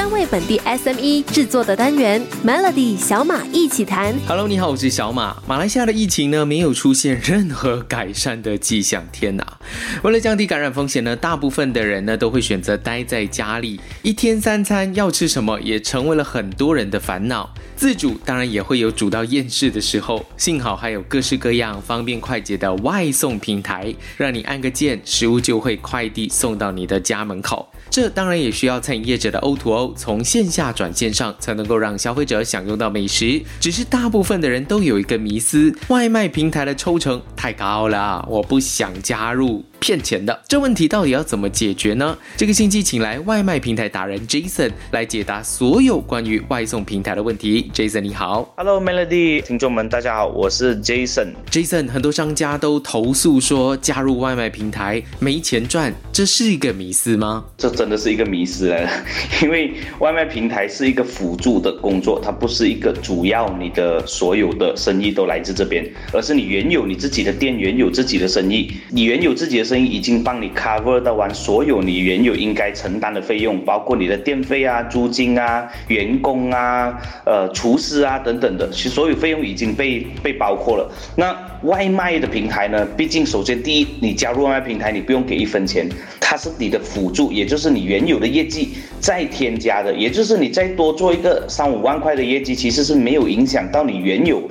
专为本地 SME 制作的单元 Melody 小马一起谈。Hello，你好，我是小马。马来西亚的疫情呢，没有出现任何改善的迹象。天哪！为了降低感染风险呢，大部分的人呢都会选择待在家里。一天三餐要吃什么，也成为了很多人的烦恼。自煮当然也会有煮到厌世的时候，幸好还有各式各样方便快捷的外送平台，让你按个键，食物就会快递送到你的家门口。这当然也需要餐饮业者的从线下转线上，才能够让消费者享用到美食。只是大部分的人都有一个迷思：外卖平台的抽成太高了，我不想加入。骗钱的这问题到底要怎么解决呢？这个星期请来外卖平台达人 Jason 来解答所有关于外送平台的问题。Jason 你好，Hello Melody 听众们大家好，我是 Jason。Jason 很多商家都投诉说加入外卖平台没钱赚，这是一个迷思吗？这真的是一个迷思来了，因为外卖平台是一个辅助的工作，它不是一个主要你的所有的生意都来自这边，而是你原有你自己的店，原有自己的生意，你原有自己的。生已经帮你 cover 到完所有你原有应该承担的费用，包括你的电费啊、租金啊、员工啊、呃厨师啊等等的，其实所有费用已经被被包括了。那外卖的平台呢？毕竟首先第一，你加入外卖平台，你不用给一分钱，它是你的辅助，也就是你原有的业绩再添加的，也就是你再多做一个三五万块的业绩，其实是没有影响到你原有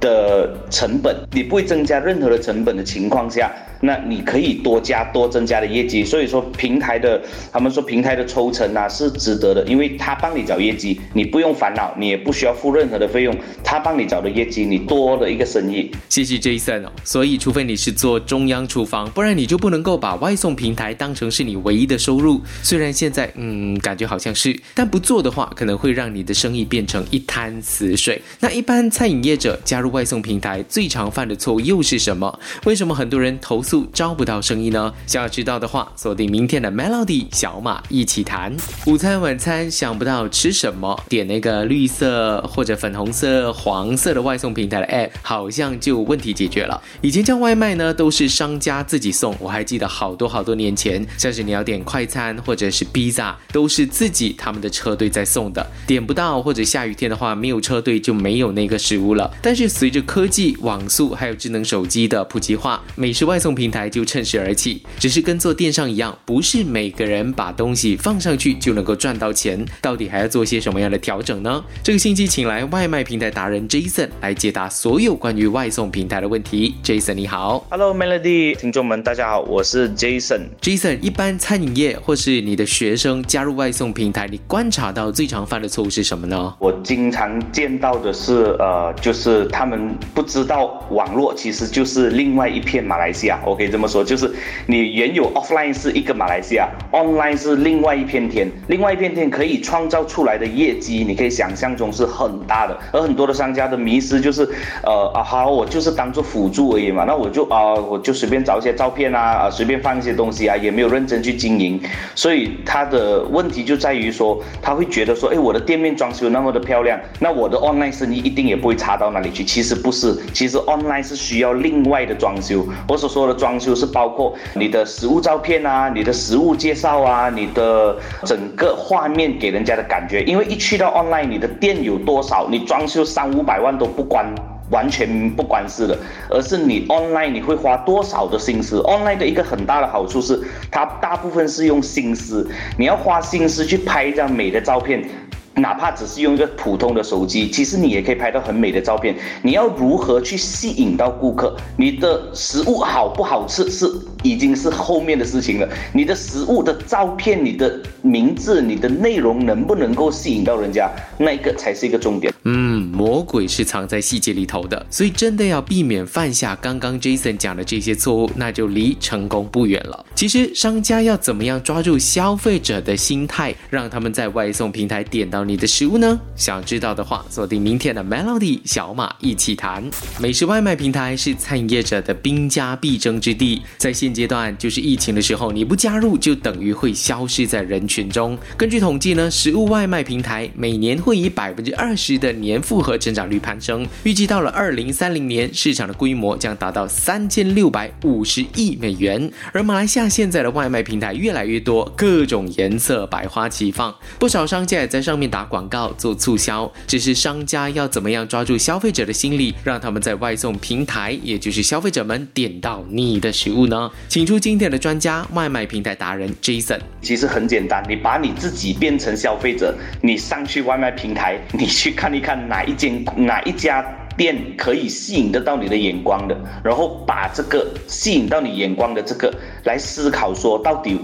的成本，你不会增加任何的成本的情况下。那你可以多加多增加的业绩，所以说平台的他们说平台的抽成啊是值得的，因为他帮你找业绩，你不用烦恼，你也不需要付任何的费用，他帮你找的业绩，你多了一个生意。谢谢 Jason 哦。所以除非你是做中央厨房，不然你就不能够把外送平台当成是你唯一的收入。虽然现在嗯感觉好像是，但不做的话，可能会让你的生意变成一滩死水。那一般餐饮业者加入外送平台最常犯的错误又是什么？为什么很多人投？招不到生意呢？想要知道的话，锁定明天的 Melody 小马一起谈。午餐晚餐想不到吃什么，点那个绿色或者粉红色、黄色的外送平台的 App，好像就问题解决了。以前叫外卖呢，都是商家自己送。我还记得好多好多年前，像是你要点快餐或者是披萨，都是自己他们的车队在送的。点不到或者下雨天的话，没有车队就没有那个食物了。但是随着科技、网速还有智能手机的普及化，美食外送。平台就趁势而起，只是跟做电商一样，不是每个人把东西放上去就能够赚到钱，到底还要做些什么样的调整呢？这个星期请来外卖平台达人 Jason 来解答所有关于外送平台的问题。Jason 你好，Hello Melody 听众们大家好，我是 Jason。Jason，一般餐饮业或是你的学生加入外送平台，你观察到最常犯的错误是什么呢？我经常见到的是，呃，就是他们不知道网络其实就是另外一片马来西亚。我可以这么说，就是你原有 offline 是一个马来西亚，online 是另外一片天，另外一片天可以创造出来的业绩，你可以想象中是很大的。而很多的商家的迷失就是，呃啊好，我就是当做辅助而已嘛，那我就啊我就随便找一些照片啊啊随便放一些东西啊，也没有认真去经营，所以他的问题就在于说，他会觉得说，哎我的店面装修那么的漂亮，那我的 online 生意一定也不会差到哪里去。其实不是，其实 online 是需要另外的装修，我所说的。装修是包括你的实物照片啊，你的实物介绍啊，你的整个画面给人家的感觉。因为一去到 online，你的店有多少，你装修三五百万都不关，完全不关事的，而是你 online 你会花多少的心思。online 的一个很大的好处是，它大部分是用心思，你要花心思去拍一张美的照片。哪怕只是用一个普通的手机，其实你也可以拍到很美的照片。你要如何去吸引到顾客？你的食物好不好吃是已经是后面的事情了。你的食物的照片、你的名字、你的内容能不能够吸引到人家，那个才是一个重点。嗯，魔鬼是藏在细节里头的，所以真的要避免犯下刚刚 Jason 讲的这些错误，那就离成功不远了。其实商家要怎么样抓住消费者的心态，让他们在外送平台点到。你的食物呢？想知道的话，锁定明天的 Melody 小马一起谈。美食外卖平台是餐饮业者的兵家必争之地，在现阶段就是疫情的时候，你不加入就等于会消失在人群中。根据统计呢，食物外卖平台每年会以百分之二十的年复合增长率攀升，预计到了二零三零年，市场的规模将达到三千六百五十亿美元。而马来西亚现在的外卖平台越来越多，各种颜色百花齐放，不少商家也在上面打广告做促销。只是商家要怎么样抓住消费者的心理，让他们在外送平台，也就是消费者们点到你的食物呢？请出今天的专家，外卖平台达人 Jason。其实很简单，你把你自己变成消费者，你上去外卖平台，你去看一看哪一间哪一家店可以吸引得到你的眼光的，然后把这个吸引到你眼光的这个来思考，说到底。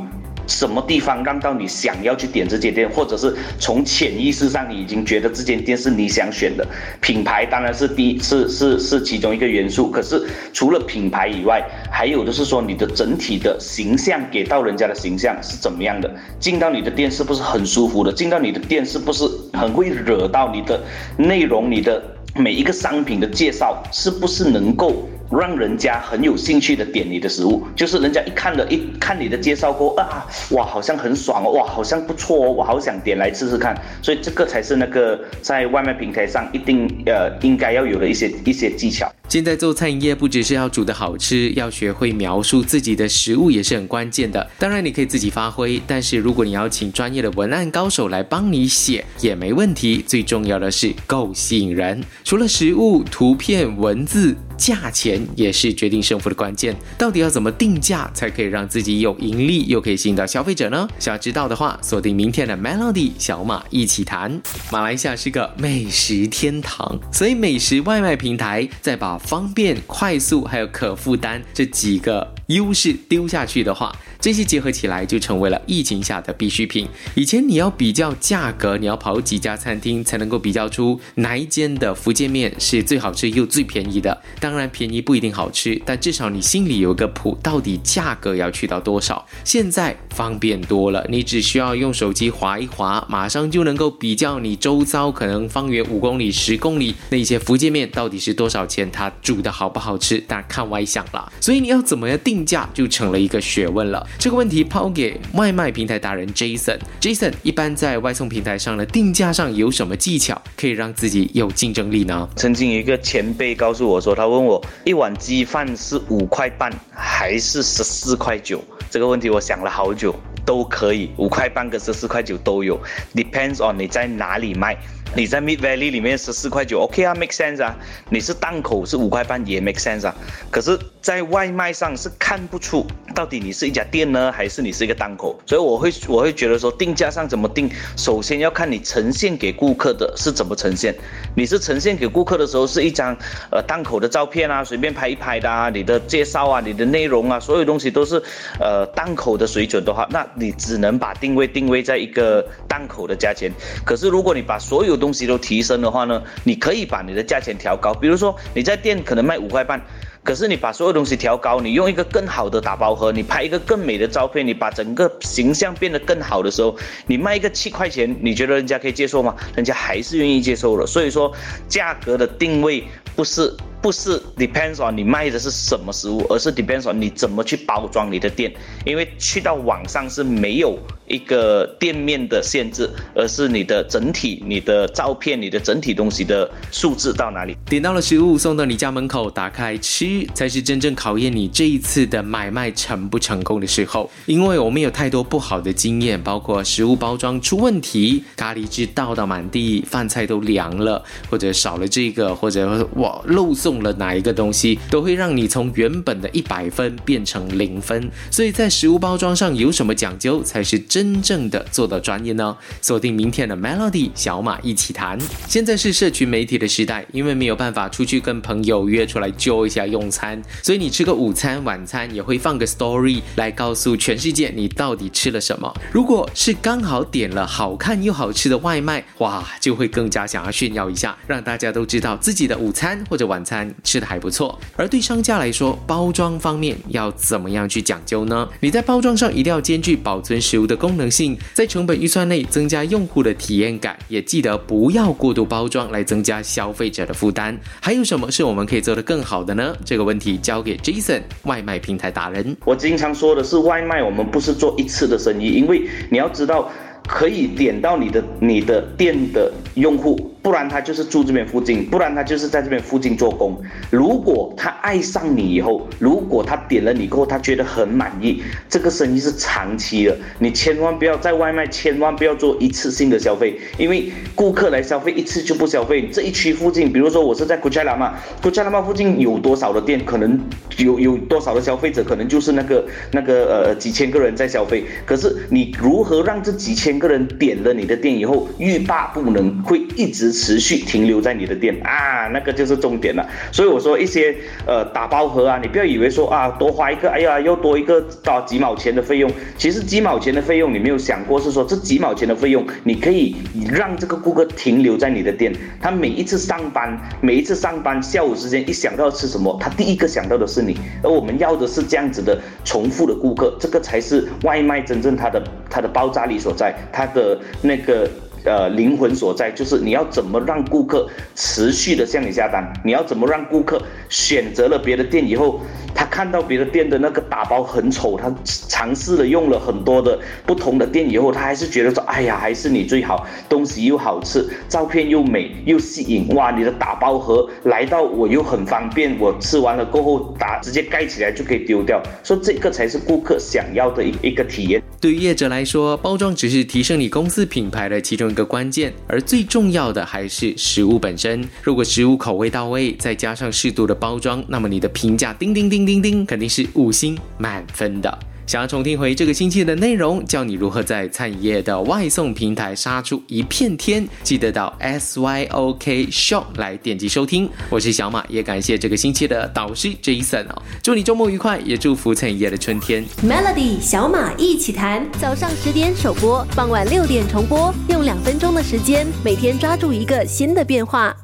什么地方让到你想要去点这间店，或者是从潜意识上你已经觉得这间店是你想选的品牌，当然是第一是是是其中一个元素。可是除了品牌以外，还有的是说你的整体的形象给到人家的形象是怎么样的？进到你的店是不是很舒服的？进到你的店是不是很会惹到你的内容？你的每一个商品的介绍是不是能够？让人家很有兴趣的点你的食物，就是人家一看了，一看你的介绍过啊，哇，好像很爽哦，哇，好像不错哦，我好想点来试试看。所以这个才是那个在外卖平台上一定呃应该要有的一些一些技巧。现在做餐饮业不只是要煮的好吃，要学会描述自己的食物也是很关键的。当然你可以自己发挥，但是如果你要请专业的文案高手来帮你写也没问题。最重要的是够吸引人，除了食物、图片、文字。价钱也是决定胜负的关键，到底要怎么定价才可以让自己有盈利，又可以吸引到消费者呢？想要知道的话，锁定明天的 Melody 小马一起谈。马来西亚是个美食天堂，所以美食外卖平台在把方便、快速还有可负担这几个优势丢下去的话。这些结合起来就成为了疫情下的必需品。以前你要比较价格，你要跑几家餐厅才能够比较出哪一间的福建面是最好吃又最便宜的。当然便宜不一定好吃，但至少你心里有个谱，到底价格要去到多少。现在方便多了，你只需要用手机划一划，马上就能够比较你周遭可能方圆五公里、十公里那些福建面到底是多少钱，它煮的好不好吃，但看外向了。所以你要怎么样定定价就成了一个学问了。这个问题抛给外卖平台达人 Jason。Jason 一般在外送平台上的定价上有什么技巧可以让自己有竞争力呢？曾经一个前辈告诉我说，他问我一碗鸡饭是五块半还是十四块九？这个问题我想了好久，都可以，五块半跟十四块九都有，depends on 你在哪里卖。你在 Mid Valley 里面十四块九，OK 啊，make sense 啊。你是档口是五块半也 make sense 啊。可是，在外卖上是看不出到底你是一家店呢，还是你是一个档口。所以我会我会觉得说，定价上怎么定，首先要看你呈现给顾客的是怎么呈现。你是呈现给顾客的时候是一张呃档口的照片啊，随便拍一拍的啊，你的介绍啊，你的内容啊，所有东西都是呃档口的水准的话，那你只能把定位定位在一个档口的价钱。可是如果你把所有东西都提升的话呢，你可以把你的价钱调高。比如说你在店可能卖五块半，可是你把所有东西调高，你用一个更好的打包盒，你拍一个更美的照片，你把整个形象变得更好的时候，你卖一个七块钱，你觉得人家可以接受吗？人家还是愿意接受的。所以说，价格的定位不是。不是 depends on 你卖的是什么食物，而是 depends on 你怎么去包装你的店。因为去到网上是没有一个店面的限制，而是你的整体、你的照片、你的整体东西的数字到哪里。点到了食物送到你家门口，打开吃，才是真正考验你这一次的买卖成不成功的时候。因为我们有太多不好的经验，包括食物包装出问题，咖喱汁倒到满地，饭菜都凉了，或者少了这个，或者哇漏送。用了哪一个东西，都会让你从原本的一百分变成零分。所以在食物包装上有什么讲究，才是真正的做到专业呢？锁定明天的 Melody 小马一起谈。现在是社群媒体的时代，因为没有办法出去跟朋友约出来揪一下用餐，所以你吃个午餐、晚餐也会放个 story 来告诉全世界你到底吃了什么。如果是刚好点了好看又好吃的外卖，哇，就会更加想要炫耀一下，让大家都知道自己的午餐或者晚餐。吃的还不错。而对商家来说，包装方面要怎么样去讲究呢？你在包装上一定要兼具保存食物的功能性，在成本预算内增加用户的体验感，也记得不要过度包装来增加消费者的负担。还有什么是我们可以做得更好的呢？这个问题交给 Jason 外卖平台达人。我经常说的是，外卖我们不是做一次的生意，因为你要知道。可以点到你的你的店的用户，不然他就是住这边附近，不然他就是在这边附近做工。如果他爱上你以后，如果他点了你过后，他觉得很满意，这个生意是长期的。你千万不要在外卖，千万不要做一次性的消费，因为顾客来消费一次就不消费。这一区附近，比如说我是在古加拉嘛，古加拉嘛附近有多少的店，可能有有多少的消费者，可能就是那个那个呃几千个人在消费。可是你如何让这几千个人点了你的店以后欲罢不能，会一直持续停留在你的店啊，那个就是重点了。所以我说一些呃打包盒啊，你不要以为说啊多花一个，哎呀又多一个到几毛钱的费用，其实几毛钱的费用你没有想过是说这几毛钱的费用你可以让这个顾客停留在你的店，他每一次上班，每一次上班下午时间一想到吃什么，他第一个想到的是你，而我们要的是这样子的重复的顾客，这个才是外卖真正它的它的爆炸力所在。它的那个呃灵魂所在，就是你要怎么让顾客持续的向你下单，你要怎么让顾客选择了别的店以后。他看到别的店的那个打包很丑，他尝试了用了很多的不同的店以后，他还是觉得说，哎呀，还是你最好，东西又好吃，照片又美又吸引，哇，你的打包盒来到我又很方便，我吃完了过后打直接盖起来就可以丢掉，说这个才是顾客想要的一一个体验。对于业者来说，包装只是提升你公司品牌的其中一个关键，而最重要的还是食物本身。如果食物口味到位，再加上适度的包装，那么你的评价叮叮叮。叮叮，肯定是五星满分的。想要重听回这个星期的内容，教你如何在餐饮业的外送平台杀出一片天，记得到 S Y O K Shop 来点击收听。我是小马，也感谢这个星期的导师 Jason 哦。祝你周末愉快，也祝福餐饮业的春天。Melody 小马一起谈，早上十点首播，傍晚六点重播，用两分钟的时间，每天抓住一个新的变化。